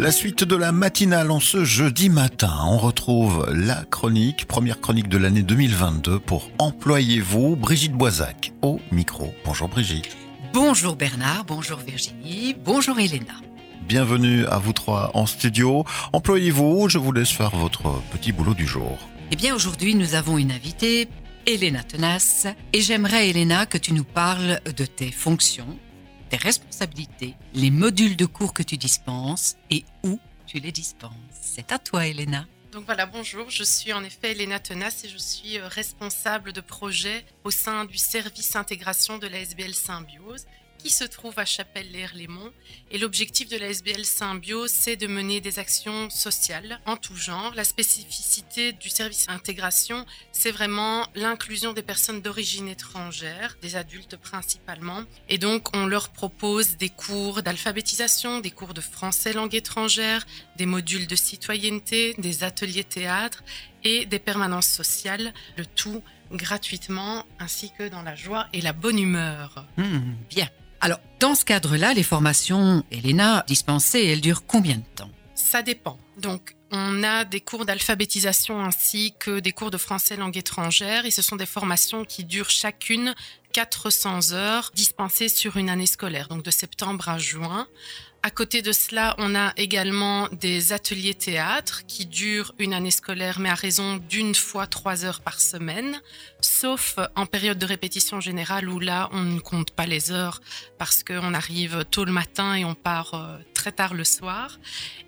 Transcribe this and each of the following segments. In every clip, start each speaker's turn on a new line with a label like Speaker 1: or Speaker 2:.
Speaker 1: La suite de la matinale en ce jeudi matin, on retrouve la chronique, première chronique de l'année 2022 pour Employez-vous, Brigitte Boisac au micro. Bonjour Brigitte.
Speaker 2: Bonjour Bernard, bonjour Virginie, bonjour Elena.
Speaker 1: Bienvenue à vous trois en studio. Employez-vous, je vous laisse faire votre petit boulot du jour.
Speaker 2: Eh bien aujourd'hui nous avons une invitée, Elena Tenace, et j'aimerais Elena que tu nous parles de tes fonctions, tes responsabilités, les modules de cours que tu dispenses et où tu les dispenses. C'est à toi Elena.
Speaker 3: Donc voilà, bonjour, je suis en effet Elena Tenace et je suis euh, responsable de projet au sein du service intégration de la SBL Symbiose qui se trouve à Chapelle-l'Air-Lémont. Et l'objectif de la SBL Symbiose, c'est de mener des actions sociales en tout genre. La spécificité du service intégration, c'est vraiment l'inclusion des personnes d'origine étrangère, des adultes principalement. Et donc, on leur propose des cours d'alphabétisation, des cours de français langue étrangère, des modules de citoyenneté, des ateliers théâtre et des permanences sociales, le tout gratuitement ainsi que dans la joie et la bonne humeur.
Speaker 2: Hmm, bien. Alors, dans ce cadre-là, les formations, Elena, dispensées, elles durent combien de temps?
Speaker 3: Ça dépend. Donc, on a des cours d'alphabétisation ainsi que des cours de français langue étrangère et ce sont des formations qui durent chacune 400 heures dispensées sur une année scolaire, donc de septembre à juin. À côté de cela, on a également des ateliers théâtre qui durent une année scolaire, mais à raison d'une fois trois heures par semaine, sauf en période de répétition générale où là, on ne compte pas les heures parce qu'on arrive tôt le matin et on part euh, très tard le soir.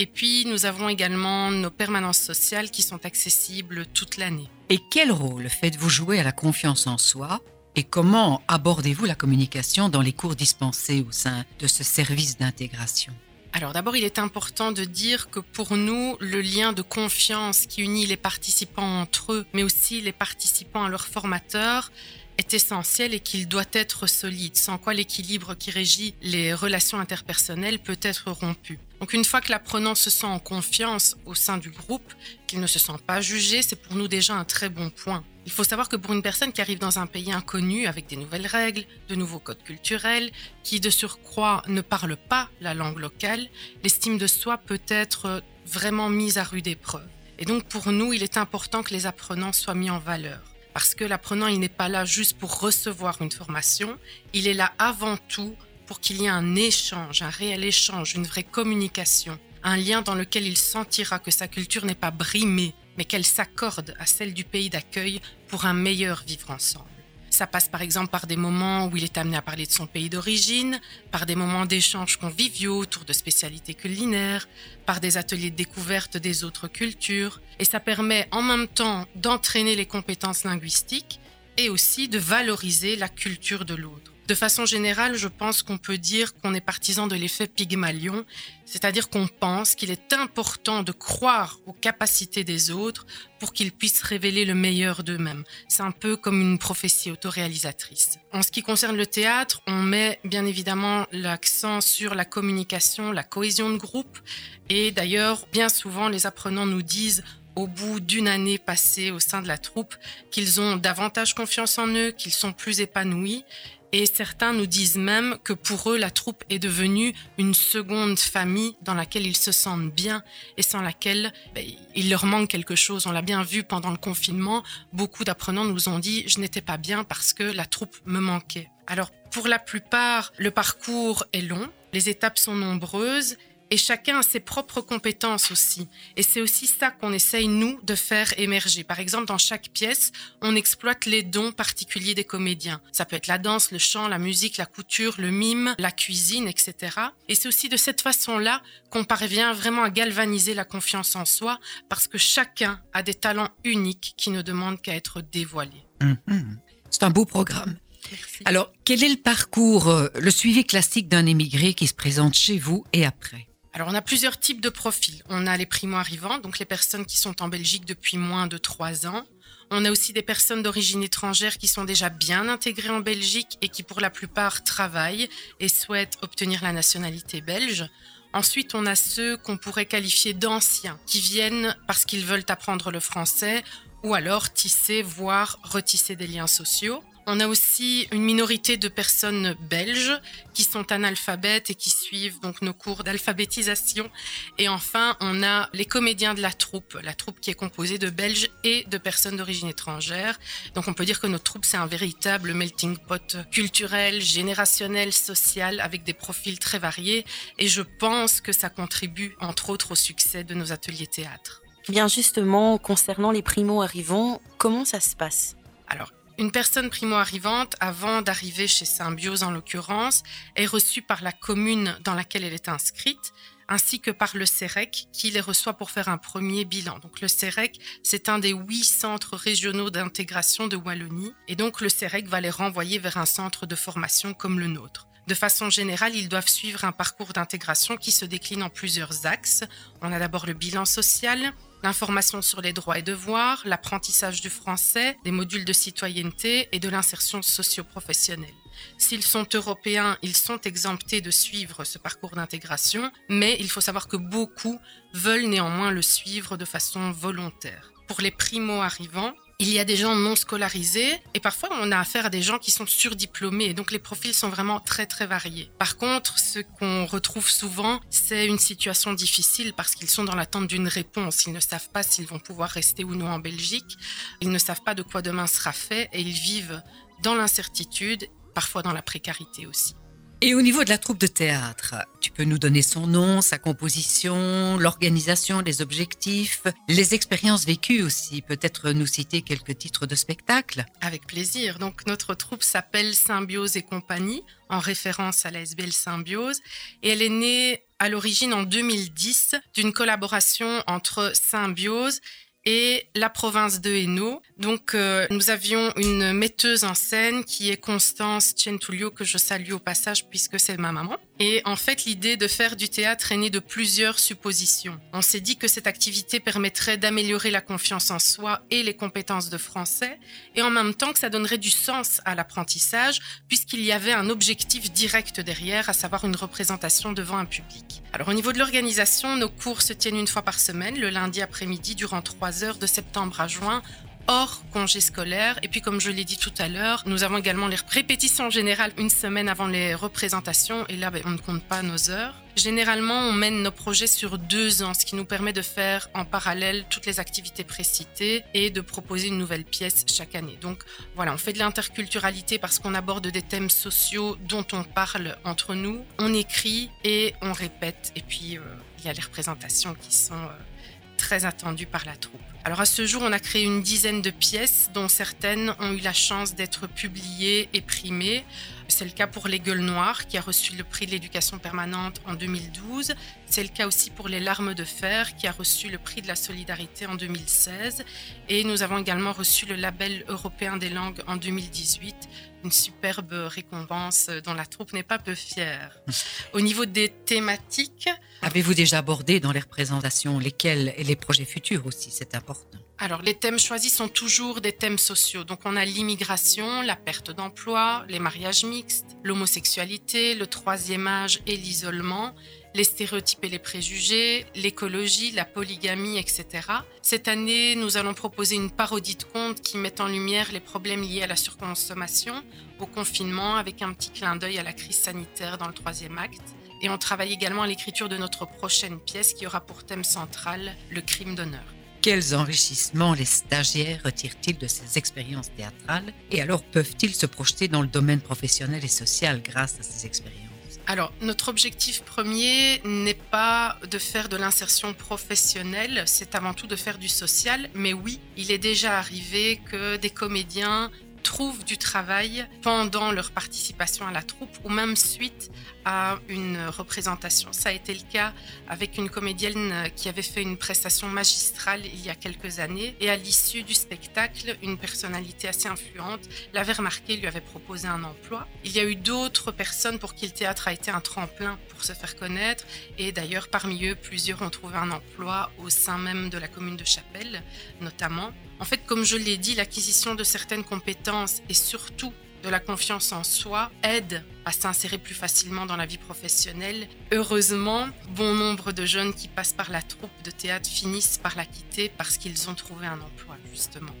Speaker 3: Et puis, nous avons également nos permanences sociales qui sont accessibles toute l'année.
Speaker 2: Et quel rôle faites-vous jouer à la confiance en soi? Et comment abordez-vous la communication dans les cours dispensés au sein de ce service d'intégration?
Speaker 3: Alors d'abord, il est important de dire que pour nous, le lien de confiance qui unit les participants entre eux, mais aussi les participants à leurs formateurs, est essentiel et qu'il doit être solide, sans quoi l'équilibre qui régit les relations interpersonnelles peut être rompu. Donc une fois que l'apprenant se sent en confiance au sein du groupe, qu'il ne se sent pas jugé, c'est pour nous déjà un très bon point. Il faut savoir que pour une personne qui arrive dans un pays inconnu avec des nouvelles règles, de nouveaux codes culturels, qui de surcroît ne parle pas la langue locale, l'estime de soi peut être vraiment mise à rude épreuve. Et donc pour nous, il est important que les apprenants soient mis en valeur. Parce que l'apprenant, il n'est pas là juste pour recevoir une formation, il est là avant tout pour qu'il y ait un échange, un réel échange, une vraie communication, un lien dans lequel il sentira que sa culture n'est pas brimée, mais qu'elle s'accorde à celle du pays d'accueil pour un meilleur vivre ensemble. Ça passe par exemple par des moments où il est amené à parler de son pays d'origine, par des moments d'échanges conviviaux autour de spécialités culinaires, par des ateliers de découverte des autres cultures. Et ça permet en même temps d'entraîner les compétences linguistiques et aussi de valoriser la culture de l'autre. De façon générale, je pense qu'on peut dire qu'on est partisan de l'effet Pygmalion, c'est-à-dire qu'on pense qu'il est important de croire aux capacités des autres pour qu'ils puissent révéler le meilleur d'eux-mêmes. C'est un peu comme une prophétie autoréalisatrice. En ce qui concerne le théâtre, on met bien évidemment l'accent sur la communication, la cohésion de groupe, et d'ailleurs, bien souvent, les apprenants nous disent au bout d'une année passée au sein de la troupe qu'ils ont davantage confiance en eux, qu'ils sont plus épanouis et certains nous disent même que pour eux, la troupe est devenue une seconde famille dans laquelle ils se sentent bien et sans laquelle ben, il leur manque quelque chose. On l'a bien vu pendant le confinement. Beaucoup d'apprenants nous ont dit je n'étais pas bien parce que la troupe me manquait. Alors pour la plupart, le parcours est long, les étapes sont nombreuses et chacun a ses propres compétences aussi. Et c'est aussi ça qu'on essaye, nous, de faire émerger. Par exemple, dans chaque pièce, on exploite les dons particuliers des comédiens. Ça peut être la danse, le chant, la musique, la couture, le mime, la cuisine, etc. Et c'est aussi de cette façon-là qu'on parvient vraiment à galvaniser la confiance en soi, parce que chacun a des talents uniques qui ne demandent qu'à être dévoilés.
Speaker 2: Mhm. C'est un beau programme. Alors, quel est le parcours, euh, le suivi classique d'un émigré qui se présente chez vous et après?
Speaker 3: Alors, on a plusieurs types de profils. On a les primo-arrivants, donc les personnes qui sont en Belgique depuis moins de trois ans. On a aussi des personnes d'origine étrangère qui sont déjà bien intégrées en Belgique et qui pour la plupart travaillent et souhaitent obtenir la nationalité belge. Ensuite, on a ceux qu'on pourrait qualifier d'anciens, qui viennent parce qu'ils veulent apprendre le français ou alors tisser, voire retisser des liens sociaux. On a aussi une minorité de personnes belges qui sont analphabètes et qui suivent donc nos cours d'alphabétisation. Et enfin, on a les comédiens de la troupe, la troupe qui est composée de Belges et de personnes d'origine étrangère. Donc on peut dire que notre troupe, c'est un véritable melting pot culturel, générationnel, social, avec des profils très variés. Et je pense que ça contribue, entre autres, au succès de nos ateliers théâtre.
Speaker 4: Bien justement, concernant les primo-arrivants, comment ça se passe?
Speaker 3: Alors, une personne primo-arrivante, avant d'arriver chez Symbiose en l'occurrence, est reçue par la commune dans laquelle elle est inscrite, ainsi que par le CEREC qui les reçoit pour faire un premier bilan. Donc le CEREC, c'est un des huit centres régionaux d'intégration de Wallonie, et donc le CEREC va les renvoyer vers un centre de formation comme le nôtre. De façon générale, ils doivent suivre un parcours d'intégration qui se décline en plusieurs axes. On a d'abord le bilan social, l'information sur les droits et devoirs, l'apprentissage du français, des modules de citoyenneté et de l'insertion socio-professionnelle. S'ils sont européens, ils sont exemptés de suivre ce parcours d'intégration, mais il faut savoir que beaucoup veulent néanmoins le suivre de façon volontaire. Pour les primo-arrivants, il y a des gens non scolarisés et parfois on a affaire à des gens qui sont surdiplômés. Donc les profils sont vraiment très très variés. Par contre, ce qu'on retrouve souvent, c'est une situation difficile parce qu'ils sont dans l'attente d'une réponse. Ils ne savent pas s'ils vont pouvoir rester ou non en Belgique. Ils ne savent pas de quoi demain sera fait et ils vivent dans l'incertitude, parfois dans la précarité aussi.
Speaker 2: Et au niveau de la troupe de théâtre, tu peux nous donner son nom, sa composition, l'organisation, les objectifs, les expériences vécues aussi, peut-être nous citer quelques titres de spectacle.
Speaker 3: Avec plaisir. Donc notre troupe s'appelle Symbiose et compagnie, en référence à la SBL Symbiose, et elle est née à l'origine en 2010 d'une collaboration entre Symbiose et la province de Hainaut. Donc, euh, nous avions une metteuse en scène qui est Constance Centulio, que je salue au passage puisque c'est ma maman. Et en fait, l'idée de faire du théâtre est née de plusieurs suppositions. On s'est dit que cette activité permettrait d'améliorer la confiance en soi et les compétences de français, et en même temps que ça donnerait du sens à l'apprentissage, puisqu'il y avait un objectif direct derrière, à savoir une représentation devant un public. Alors au niveau de l'organisation, nos cours se tiennent une fois par semaine, le lundi après-midi, durant trois heures de septembre à juin, hors congé scolaire. Et puis, comme je l'ai dit tout à l'heure, nous avons également les répétitions générales une semaine avant les représentations. Et là, ben, on ne compte pas nos heures. Généralement, on mène nos projets sur deux ans, ce qui nous permet de faire en parallèle toutes les activités précitées et de proposer une nouvelle pièce chaque année. Donc voilà, on fait de l'interculturalité parce qu'on aborde des thèmes sociaux dont on parle entre nous, on écrit et on répète. Et puis, euh, il y a les représentations qui sont... Euh, très attendu par la troupe. Alors à ce jour, on a créé une dizaine de pièces dont certaines ont eu la chance d'être publiées et primées. C'est le cas pour Les Gueules Noires qui a reçu le prix de l'éducation permanente en 2012. C'est le cas aussi pour Les Larmes de Fer qui a reçu le prix de la solidarité en 2016. Et nous avons également reçu le label européen des langues en 2018 une superbe récompense dont la troupe n'est pas peu fière. Au niveau des thématiques...
Speaker 2: Avez-vous déjà abordé dans les représentations lesquelles et les projets futurs aussi, c'est important
Speaker 3: alors, les thèmes choisis sont toujours des thèmes sociaux. Donc, on a l'immigration, la perte d'emploi, les mariages mixtes, l'homosexualité, le troisième âge et l'isolement, les stéréotypes et les préjugés, l'écologie, la polygamie, etc. Cette année, nous allons proposer une parodie de conte qui met en lumière les problèmes liés à la surconsommation, au confinement, avec un petit clin d'œil à la crise sanitaire dans le troisième acte. Et on travaille également à l'écriture de notre prochaine pièce qui aura pour thème central le crime d'honneur.
Speaker 2: Quels enrichissements les stagiaires retirent-ils de ces expériences théâtrales Et alors peuvent-ils se projeter dans le domaine professionnel et social grâce à ces expériences?
Speaker 3: Alors, notre objectif premier n'est pas de faire de l'insertion professionnelle, c'est avant tout de faire du social. Mais oui, il est déjà arrivé que des comédiens trouvent du travail pendant leur participation à la troupe ou même suite à une représentation. Ça a été le cas avec une comédienne qui avait fait une prestation magistrale il y a quelques années et à l'issue du spectacle, une personnalité assez influente l'avait remarqué, lui avait proposé un emploi. Il y a eu d'autres personnes pour qui le théâtre a été un tremplin pour se faire connaître et d'ailleurs parmi eux, plusieurs ont trouvé un emploi au sein même de la commune de Chapelle notamment. En fait, comme je l'ai dit, l'acquisition de certaines compétences et surtout de la confiance en soi aide à s'insérer plus facilement dans la vie professionnelle. Heureusement, bon nombre de jeunes qui passent par la troupe de théâtre finissent par la quitter parce qu'ils ont trouvé un emploi, justement.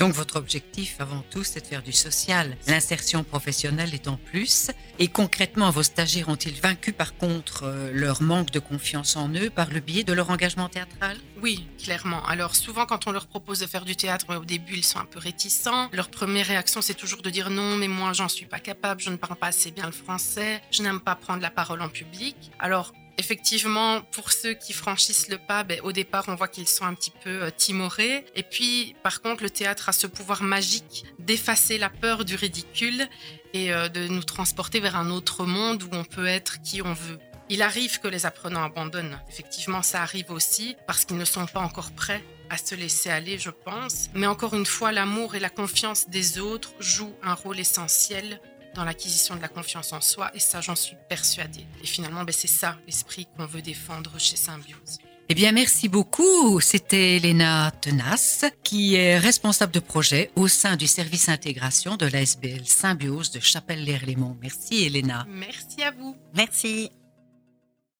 Speaker 2: Donc votre objectif avant tout, c'est de faire du social. L'insertion professionnelle est en plus. Et concrètement, vos stagiaires ont-ils vaincu par contre euh, leur manque de confiance en eux par le biais de leur engagement théâtral?
Speaker 3: Oui, clairement. Alors souvent quand on leur propose de faire du théâtre, au début ils sont un peu réticents. Leur première réaction c'est toujours de dire non, mais moi j'en suis pas capable, je ne parle pas assez bien le français, je n'aime pas prendre la parole en public. Alors effectivement, pour ceux qui franchissent le pas, ben, au départ, on voit qu'ils sont un petit peu euh, timorés. Et puis, par contre, le théâtre a ce pouvoir magique d'effacer la peur du ridicule et euh, de nous transporter vers un autre monde où on peut être qui on veut. Il arrive que les apprenants abandonnent. Effectivement, ça arrive aussi parce qu'ils ne sont pas encore prêts à se laisser aller, je pense. Mais encore une fois, l'amour et la confiance des autres jouent un rôle essentiel dans l'acquisition de la confiance en soi, et ça, j'en suis persuadée. Et finalement, ben, c'est ça l'esprit qu'on veut défendre chez Symbiose.
Speaker 2: Eh bien, merci beaucoup. C'était Elena Tenas, qui est responsable de projet au sein du service intégration de l'ASBL Symbiose de Chapelle-l'Air-Lémont. Merci, Elena.
Speaker 3: Merci à vous.
Speaker 4: Merci.